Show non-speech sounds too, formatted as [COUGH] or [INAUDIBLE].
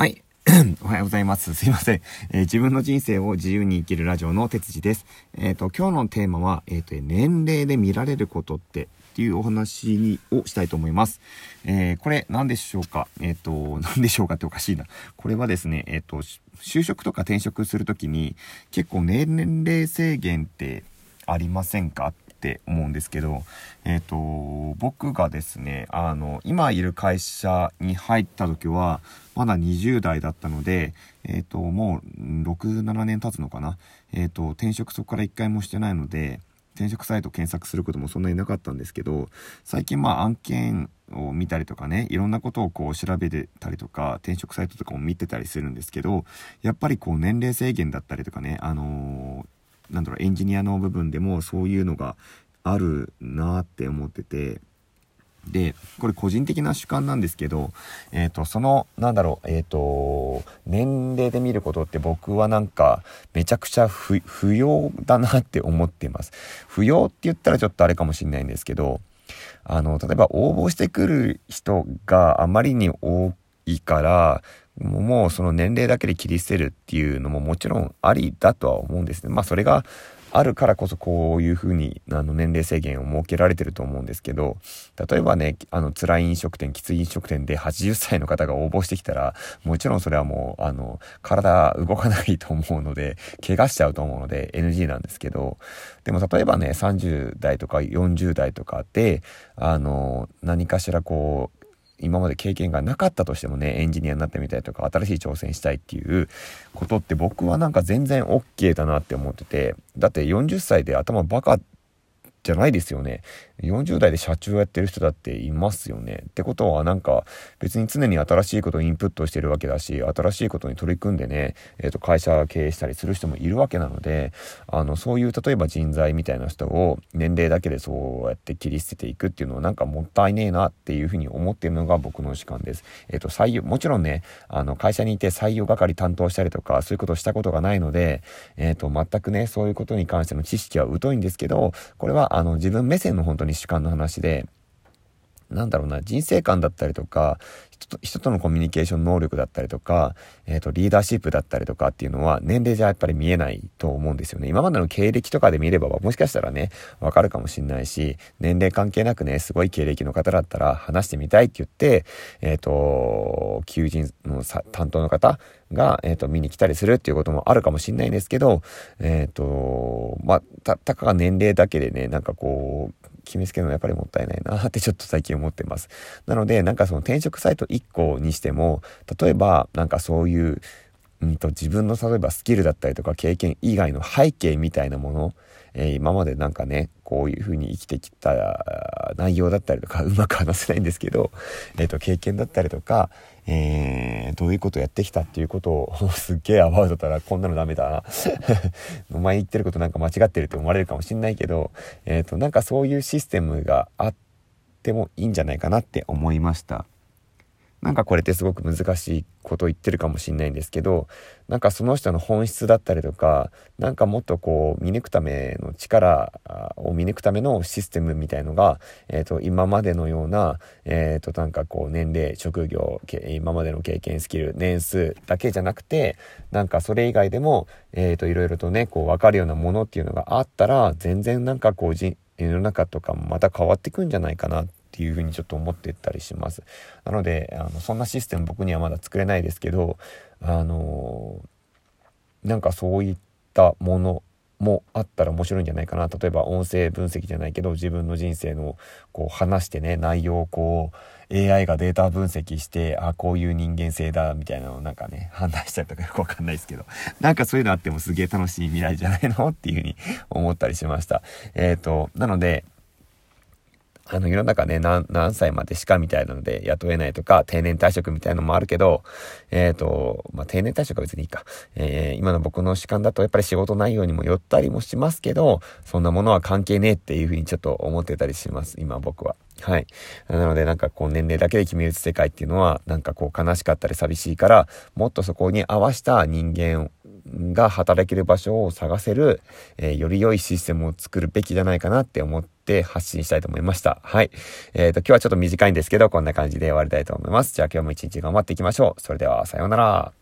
はい。[CLEARS THROAT] おはようございます。すいません。えー、自分の人生を自由に生きるラジオの哲司です。えっ、ー、と、今日のテーマは、えっ、ー、と、年齢で見られることってっていうお話にをしたいと思います。えこれ何でしょうか？えっ、と、何でしょうかっておかしいな。これはですね、えっ、と、就職とか転職するときに結構年齢制限ってありませんか？っって思うんですけど、えっ、ー、と、僕がですね、あの、今いる会社に入った時は、まだ20代だったので、えっ、ー、と、もう6、7年経つのかな。えっ、ー、と、転職そこから1回もしてないので、転職サイト検索することもそんなになかったんですけど、最近まあ案件を見たりとかね、いろんなことをこう調べてたりとか、転職サイトとかも見てたりするんですけど、やっぱりこう年齢制限だったりとかね、あのーなんだろうエンジニアの部分でもそういうのがあるなって思ってて。でこれ個人的な主観なんですけど、えーと、そのなんだろうえっ、ー、と年齢で見ることって僕はなんかめちゃくちゃ不要だなって思っています。不要って言ったらちょっとあれかもしれないんですけどあの例えば応募してくる人があまりに多いからもうその年齢だけで切り捨てるっていうのももちろんありだとは思うんですね。まあそれがあるからこそこういうふうにあの年齢制限を設けられてると思うんですけど例えばねあの辛い飲食店きつい飲食店で80歳の方が応募してきたらもちろんそれはもうあの体動かないと思うので怪我しちゃうと思うので NG なんですけどでも例えばね30代とか40代とかであの何かしらこう今まで経験がなかったとしてもねエンジニアになってみたいとか新しい挑戦したいっていうことって僕はなんか全然 OK だなって思っててだって40歳で頭バカじゃないですよね。40代で社長やってる人だっていますよね。ってことはなんか別に常に新しいことをインプットしてるわけだし、新しいことに取り組んでね、え、ー、と会社経営したりする人もいるわけなので、あの、そういう例えば人材みたいな人を年齢だけでそうやって切り捨てていくっていうのはなんかもったいねえなっていうふうに思ってるのが僕の主観です。えっ、ー、と、採用、もちろんね、あの、会社にいて採用係担当したりとか、そういうことをしたことがないので、えっ、ー、と、全くね、そういうことに関しての知識は疎いんですけど、これはあの自分目線の本当に主観の話でなんだろうな人生観だったりとか人と人とのコミュニケーション能力だったりとか、えーと、リーダーシップだったりとかっていうのは年齢じゃやっぱり見えないと思うんですよね。今までの経歴とかで見ればもしかしたらねわかるかもしんないし年齢関係なくねすごい経歴の方だったら話してみたいって言ってえっ、ー、と求人の担当の方が、えーと、見に来たりするっていうこともあるかもしんないんですけどえっ、とまあたたかが年齢だけでねなんかこう決めつけるのはやっぱりもったいないなってちょっと最近思ってます。なので、なんかその転職サイト1個にしても、例えばなんかそういう、うんと自分の例えばスキルだったりとか経験以外の背景みたいなもの、えー、今までなんかね、こういう風に生きてきた内容だったりとか、[LAUGHS] うまく話せないんですけど、えっ、ー、と、経験だったりとか、えー、どういうことやってきたっていうことを [LAUGHS] すっげえアバウトだらこんなのダメだな [LAUGHS] お前言ってることなんか間違ってるって思われるかもしんないけど、えっ、と、なんかそういうシステムがあってもいいんじゃないかなって思いました。なんかこれってすごく難しいことを言ってるかもしんないんですけどなんかその人の本質だったりとかなんかもっとこう見抜くための力を見抜くためのシステムみたいのが、えー、と今までのような、えー、となんかこう年齢職業今までの経験スキル年数だけじゃなくてなんかそれ以外でも、えー、といろいろとねこう分かるようなものっていうのがあったら全然なんかこう世の中とかもまた変わってくんじゃないかなってていうふうにちょっと思ってたりします。なので、あのそんなシステム僕にはまだ作れないですけど、あのなんかそういったものもあったら面白いんじゃないかな。例えば音声分析じゃないけど自分の人生のこう話してね内容をこう AI がデータ分析してあこういう人間性だみたいなのをなんかね [LAUGHS] 判断したりとかよくわかんないですけど。なんかそういうのあってもすげえ楽しい未来じゃないの？っていうふうに思ったりしました。えっ、ー、となのであの世の中ね何、何歳までしかみたいなので雇えないとか、定年退職みたいのもあるけど、えっ、ー、と、まあ、定年退職は別にいいか。えー、今の僕の主観だとやっぱり仕事内容にもよったりもしますけど、そんなものは関係ねえっていうふうにちょっと思ってたりします、今僕は。はい。なのでなんかこう年齢だけで決める世界っていうのはなんかこう悲しかったり寂しいからもっとそこに合わせた人間が働ける場所を探せる、えー、より良いシステムを作るべきじゃないかなって思って発信したいと思いました。はい。えっ、ー、と、今日はちょっと短いんですけど、こんな感じで終わりたいと思います。じゃあ今日も一日頑張っていきましょう。それでは、さようなら。